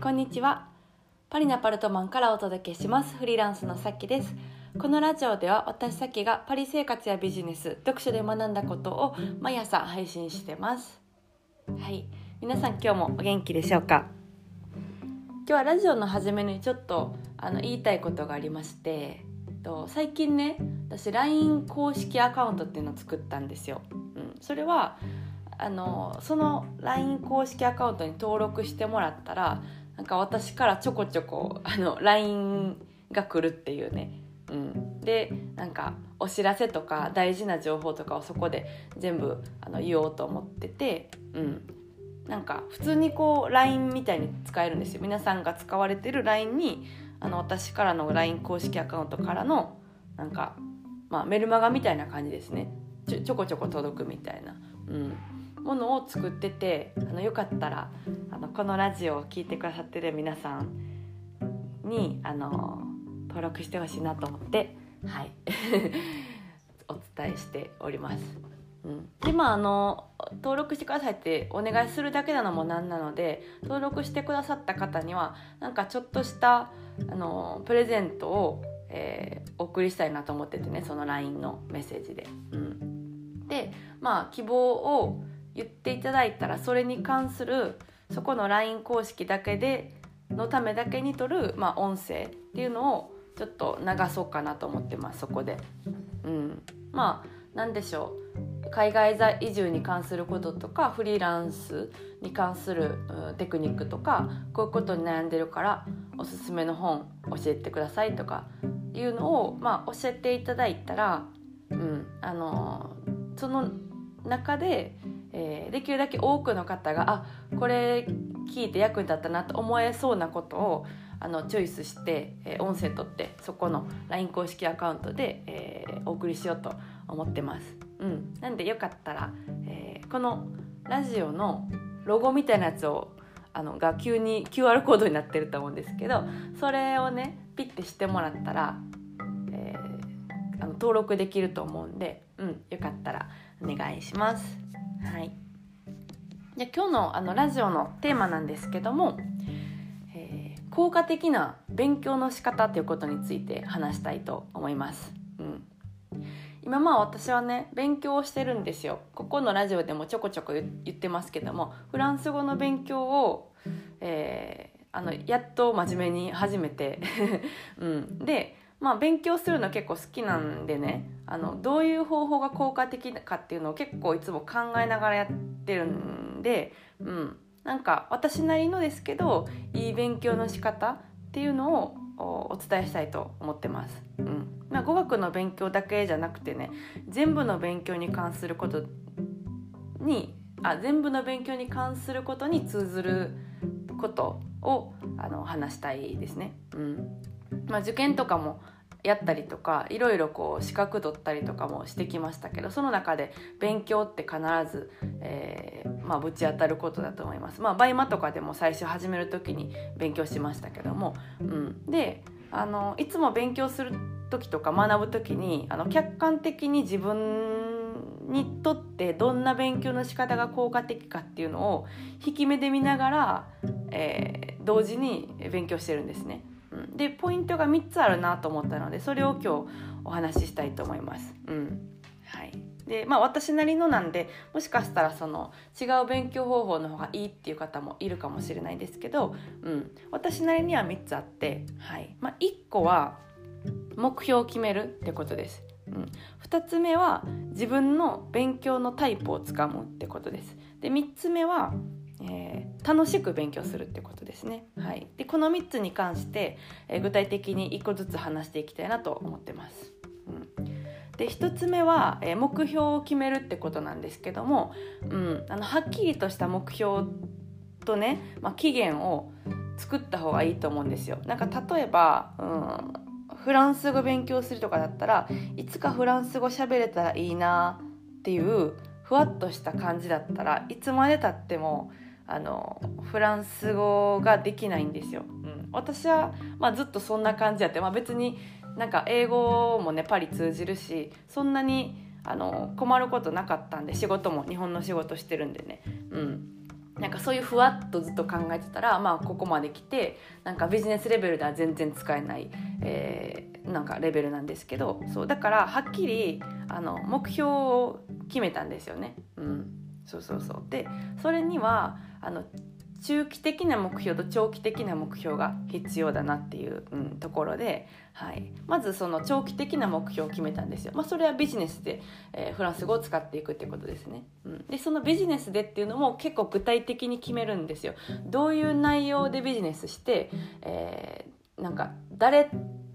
こんにちは。パリナパルトマンからお届けします。フリーランスのさっきです。このラジオでは私さっきがパリ生活やビジネス読書で学んだことを毎朝配信してます。はい。皆さん今日もお元気でしょうか？今日はラジオの初めにちょっとあの言いたいことがありましてと最近ね私 LINE 公式アカウントっていうのを作ったんですよ、うん、それはあのその LINE 公式アカウントに登録してもらったらなんか私からちょこちょこあの LINE が来るっていうね、うん、でなんかお知らせとか大事な情報とかをそこで全部あの言おうと思ってて、うん、なんか普通にこう LINE みたいに使えるんですよ。皆さんが使われてる LINE にあの私からの LINE 公式アカウントからのなんか、まあ、メルマガみたいな感じですね。ちょちょこちょこ届くみたいな。うん。ものを作っててあのよかったらあのこのラジオを聴いてくださってる皆さんにあの登録してほしいなと思ってはい お伝えしております。うん、でまああの登録してくださいってお願いするだけなのもなんなので登録してくださった方にはなんかちょっとしたあのプレゼントを、えー、お送りしたいなと思っててねその LINE のメッセージで。うん、でまあ希望を言っていただいたらそれに関するそこの LINE 公式だけでのためだけに撮る、まあ、音声っていうのをちょっと流そうかなと思ってますそこで。うん、まあ何でしょう海外移住に関することとかフリーランスに関するテクニックとかこういうことに悩んでるからおすすめの本教えてくださいとかいうのを、まあ、教えていただいたら、うん、あのその中でえー、できるだけ多くの方があこれ聞いて役に立ったなと思えそうなことをあのチョイスして、えー、音声取ってそこの LINE 公式アカウントで、えー、お送りしようと思ってます。うん、なんでよかったら、えー、このラジオのロゴみたいなやつをあのが急に QR コードになってると思うんですけどそれをねピッてしてもらったら、えー、あの登録できると思うんで、うん、よかったらお願いします。はい、で今日のあのラジオのテーマなんですけども、えー、効果的な勉強の仕方ということについて話したいと思います。うん、今まあ私はね勉強をしてるんですよ。ここのラジオでもちょこちょこ言ってますけどもフランス語の勉強を、えー、あのやっと真面目に始めて、うん、でまあ勉強するの結構好きなんでねあのどういう方法が効果的かっていうのを結構いつも考えながらやってるんで、うん、なんか私なりのですけどいい勉強の仕方っていうのをお伝えしたいと思ってます。うんまあ、語学の勉強だけじゃなくてね全部の勉強に関することにあ全部の勉強に関することに通ずることをあの話したいですね。うんまあ、受験とかもやったりとかいろいろこう資格取ったりとかもしてきましたけどその中で勉強って必ず、えー、まあ、ぶち当たることだと思います。まあ、 BUYMA とかでも最初始める時に勉強しましたけども、うん、であのいつも勉強する時とか学ぶ時にあの客観的に自分にとってどんな勉強の仕方が効果的かっていうのを引き目で見ながら、えー、同時に勉強してるんですね。でポイントが3つあるなと思ったのでそれを今日お話ししたいと思います。うんはいでまあ、私なりのなんでもしかしたらその違う勉強方法の方がいいっていう方もいるかもしれないですけど、うん、私なりには3つあって、はいまあ、1個は目標を決めるってことです。うん、2つ目は自分の勉強のタイプをつかむってことです。で3つ目はえー、楽しく勉強するってことですね。はい、でこの3つに関して、えー、具体的に1個ずつ話していきたいなと思ってます。うん、で1つ目は、えー、目標を決めるってことなんですけども、うん、あのはっきりとした目標とね、まあ、期限を作った方がいいと思うんですよ。なんか例えば、うん、フランス語勉強するとかだったらいつかフランス語喋れたらいいなっていうふわっとした感じだったらいつまでたってもあのフランス語ができないんですよ。うん、私は、まあ、ずっとそんな感じやって、まあ、別になんか英語もねパリ通じるしそんなにあの困ることなかったんで仕事も日本の仕事してるんでね。うんなんかそういうふわっとずっと考えてたら、まあ、ここまで来てなんかビジネスレベルでは全然使えない、えー、なんかレベルなんですけどそうだからはっきりあの目標を決めたんですよね。うん、そうそうそうでそれにはあの中期的な目標と長期的な目標が必要だなっていう、うん、ところで、はい、まずその長期的な目標を決めたんですよ。まあ、それはビジネスで、えー、フランス語を使っていくってことですね。うん、でそのビジネスでっていうのも結構具体的に決めるんですよ。どういう内容でビジネスして、えー、なんか誰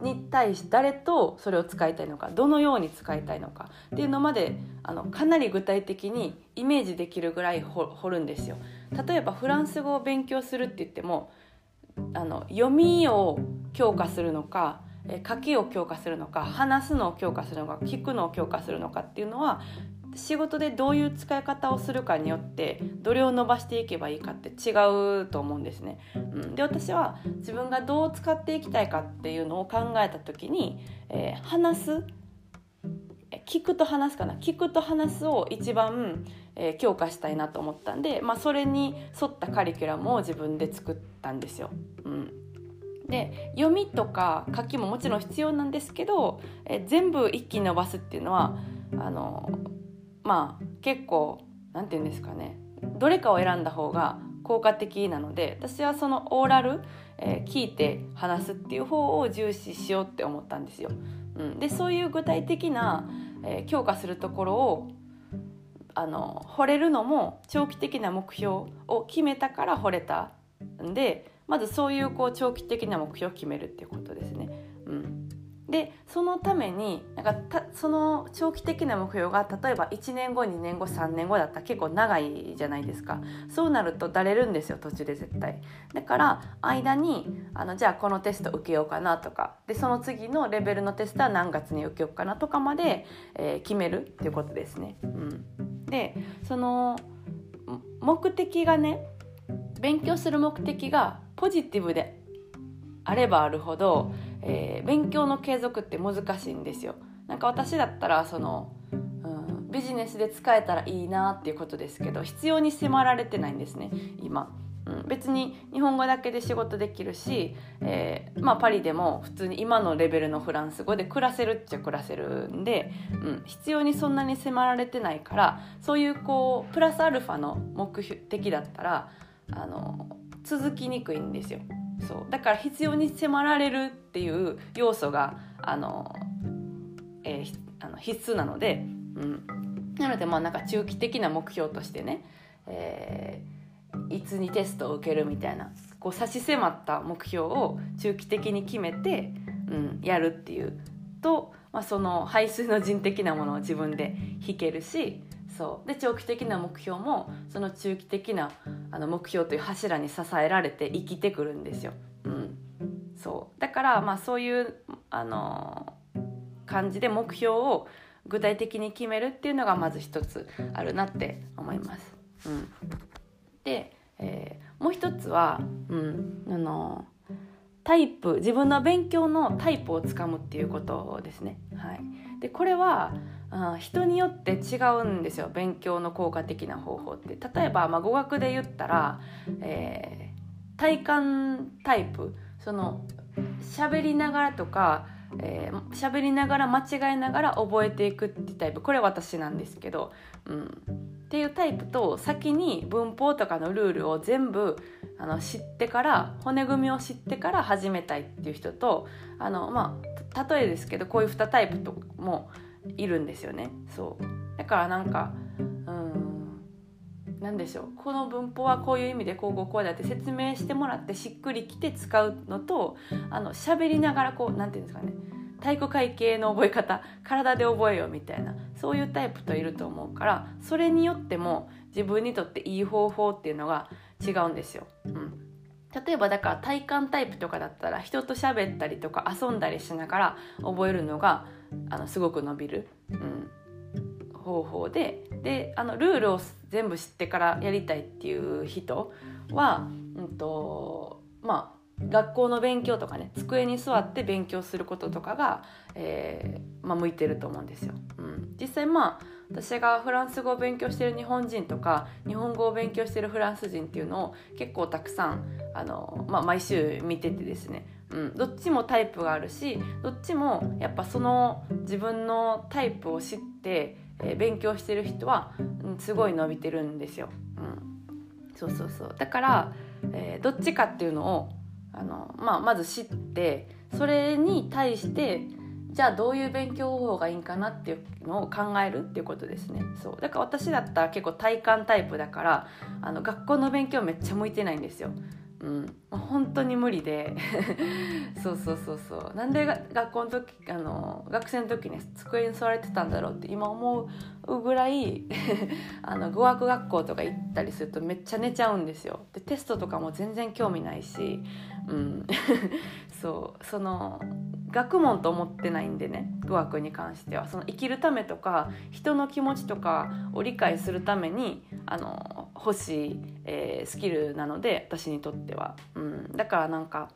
に対し誰とそれを使いたいのかどのように使いたいのかっていうのまであのかなり具体的にイメージできるぐらい掘るんですよ。例えばフランス語を勉強するって言ってもあの読みを強化するのか書きを強化するのか話すのを強化するのか聞くのを強化するのかっていうのは仕事でどういう使い方をするかによってどれを伸ばしていけばいいかって違うと思うんですね。うん、で私は自分がどう使っていきたいかっていうのを考えた時に、えー、話す聞くと話すかな聞くと話すを一番、えー、強化したいなと思ったんで、まあ、それに沿ったカリキュラムを自分で作ったんですよ。うんで読みとか書きももちろん必要なんですけど、え全部一気に伸ばすっていうのはあのまあ結構何て言うんですかねどれかを選んだ方が効果的なので私はそのオーラル、えー、聞いて話すっていう方を重視しようって思ったんですよ。うん、でそういう具体的な、えー、強化するところをあの惚れるのも長期的な目標を決めたから惚れたんでまずそういうこう長期的な目標を決めるっていうことですね。でそのためになんかその長期的な目標が例えば1年後2年後3年後だったら結構長いじゃないですか。そうなるとだれるんですよ途中で絶対。だから間にあのじゃあこのテスト受けようかなとか。でその次のレベルのテストは何月に受けようかなとかまで、えー、決めるっていうことですね、うん、でその目的がね勉強する目的がポジティブであればあるほどえー、勉強の継続って難しいんですよ。なんか私だったらその、うん、ビジネスで使えたらいいなっていうことですけど必要に迫られてないんですね今。うん、別に日本語だけで仕事できるし、えー、まあ、パリでも普通に今のレベルのフランス語で暮らせるっちゃ暮らせるんで、うん、必要にそんなに迫られてないからそういうこうプラスアルファの目的だったらあの続きにくいんですよ。そう。だから必要に迫られるっていう要素があの、えー、あの必須なので、うん、なのでまあなんか中期的な目標としてね、えー、いつにテストを受けるみたいなこう差し迫った目標を中期的に決めて、うん、やるっていうと、まあ、その排水の人的なものを自分で引けるしそうで長期的な目標もその中期的なあの目標という柱に支えられて生きてくるんですよ。うん、そうだからまあそういうあの感じで目標を具体的に決めるっていうのがまず一つあるなって思います。うん、で、えー、もう一つは、うん、あのタイプ自分の勉強のタイプをつかむっていうことですね。はい、でこれはあ人によって違うんですよ勉強の効果的な方法って。例えば、まあ、語学で言ったら、えー、体感タイプ。その喋りながらとかえー、喋りながら間違いながら覚えていくってタイプ。これ私なんですけど、うん、っていうタイプと先に文法とかのルールを全部あの知ってから骨組みを知ってから始めたいっていう人とあの、まあ、例えですけどこういう2タイプともいるんですよね。そう。だからなんかうん何でしょう。この文法はこういう意味でこうこうこうだって説明してもらってしっくりきて使うのとあの喋りながらこう何て言うんですかね。体育会系の覚え方。体で覚えようみたいな。そういうタイプといると思うからそれによっても自分にとっていい方法っていうのが違うんですよ。うん。例えばだから体感タイプとかだったら人と喋ったりとか遊んだりしながら覚えるのがあのすごく伸びる、うん、方法でであのルールを全部知ってからやりたいっていう人は、うんとまあ、学校の勉強とかね机に座って勉強することとかが、えー、まあ、向いてると思うんですよ。うん、実際まあ私がフランス語を勉強してる日本人とか日本語を勉強してるフランス人っていうのを結構たくさんあの、まあ、毎週見ててですね、うん、どっちもタイプがあるしどっちもやっぱその自分のタイプを知って、えー、勉強してる人は、うん、すごい伸びてるんですよ。うん、そうそうそう。だから、えー、どっちかっていうのをあの、まあ、まず知ってそれに対してじゃあどういう勉強方法がいいんかなっていうのを考えるっていうことですね。そう。だから私だったら結構体感タイプだからあの学校の勉強めっちゃ向いてないんですよ。うん、本当に無理で。そうそうそうそう。なんで学校の時あの学生の時ね机に座れてたんだろうって今思うぐらい あの語学学校とか行ったりするとめっちゃ寝ちゃうんですよ。でテストとかも全然興味ないし、うん、そう。その学問と思ってないんでね語学に関しては。その生きるためとか人の気持ちとかを理解するためにあの欲しい、えー、スキルなので私にとっては、うん、だからなんか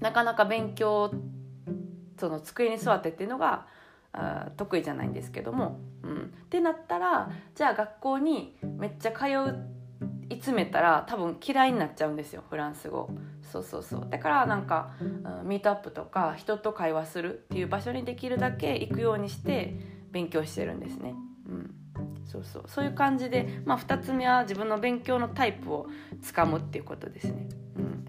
なかなか勉強その机に座ってっていうのがあ得意じゃないんですけども、うん、ってなったらじゃあ学校にめっちゃ通い詰めたら多分嫌いになっちゃうんですよフランス語。そうそうそう。だからなんか、うん、ミートアップとか人と会話するっていう場所にできるだけ行くようにして勉強してるんですね。そうそう。そういう感じで、まあ、2つ目は自分の勉強のタイプをつかむっていうことですね。うん。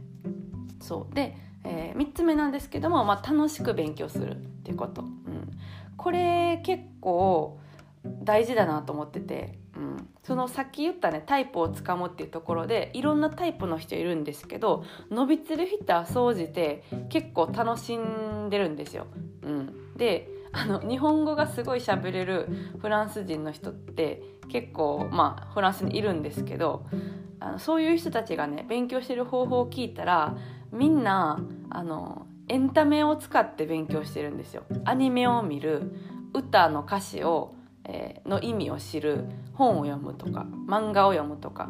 そう。で、えー、3つ目なんですけども、まあ、楽しく勉強するっていうこと、うん、これ結構大事だなと思っててうん、そのさっき言ったねタイプをつかむっていうところでいろんなタイプの人いるんですけど伸びてる人は総じて結構楽しんでるんですよ。うん、であの日本語がすごい喋れるフランス人の人って結構まあフランスにいるんですけどあのそういう人たちがね勉強してる方法を聞いたらみんなあのエンタメを使って勉強してるんですよ。アニメを見る歌の歌詞をえー、の意味を知る本を読むとか漫画を読むとか、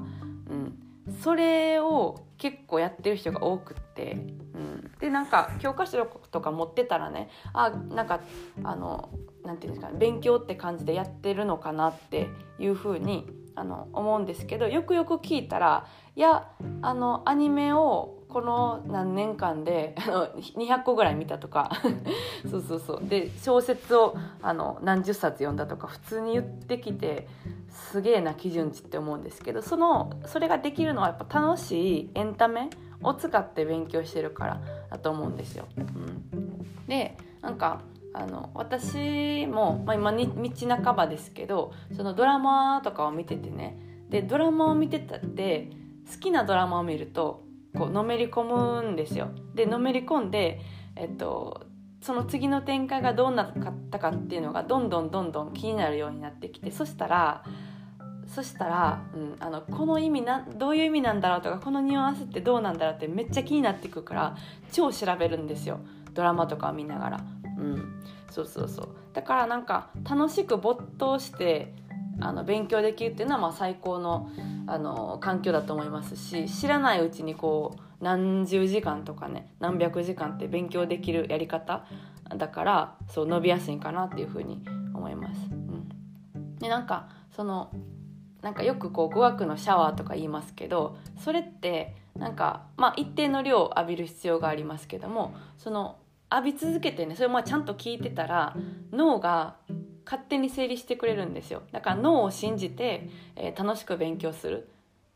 うん、それを結構やってる人が多くって、うん、でなんか教科書とか持ってたらねあなんかあのなんていうんですかね勉強って感じでやってるのかなっていうふうにあの思うんですけどよくよく聞いたらいやあのアニメをこの何年間であの200個ぐらい見たとか そうそうそう。で小説をあの何十冊読んだとか普通に言ってきてすげえな基準値って思うんですけどそのそれができるのはやっぱ楽しいエンタメを使って勉強してるからだと思うんですよ。うん、でなんかあの私も、まあ、今に道半ばですけどそのドラマとかを見ててねでドラマを見てたって好きなドラマを見るとこうのめり込むんですよ。でのめり込んで、えっと、その次の展開がどうなったかっていうのがどんどんどんどん気になるようになってきてそしたらそしたら、うん、あのこの意味などういう意味なんだろうとかこのニュアンスってどうなんだろうってめっちゃ気になってくるから超調べるんですよ。ドラマとかを見ながら。うん、そうそうそう。だからなんか楽しく没頭してあの勉強できるっていうのはまあ最高のあの環境だと思いますし知らないうちにこう何十時間とかね何百時間って勉強できるやり方だからそう伸びやすいかなっていうふうに思います。うん、でなんかそのなんかよくこう語学のシャワーとか言いますけどそれってなんかまあ一定の量浴びる必要がありますけどもその浴び続けてねそれもちゃんと聞いてたら脳が勝手に整理してくれるんですよ。だから脳を信じて、えー、楽しく勉強する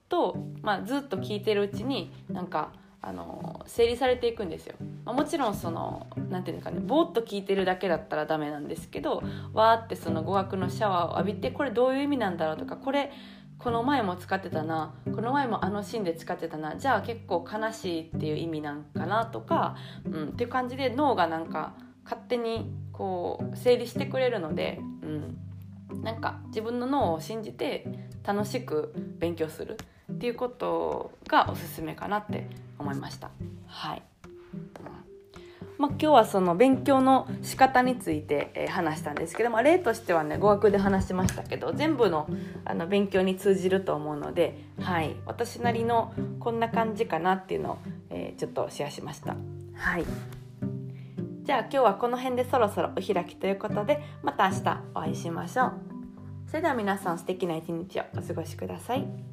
と、まあ、ずっと聞いてるうちになんかあの整理されていくんですよ、まあ、もちろんその何て言うんですかねぼーっと聞いてるだけだったらダメなんですけどわーってその語学のシャワーを浴びてこれどういう意味なんだろうとかこれこの前も使ってたなこの前もあのシーンで使ってたなじゃあ結構悲しいっていう意味なんかなとか、うん、っていう感じで脳がなんか勝手にこう整理してくれるので、うん、なんか自分の脳を信じて楽しく勉強するっていうことがおすすめかなって思いました。はい、まあ、今日はその勉強の仕方について、えー、話したんですけども例としてはね語学で話しましたけど全部のあの勉強に通じると思うので、はい、私なりのこんな感じかなっていうのを、えー、ちょっとシェアしました。はいじゃあ今日はこの辺でそろそろお開きということでまた明日お会いしましょう。それでは皆さん素敵な一日をお過ごしください。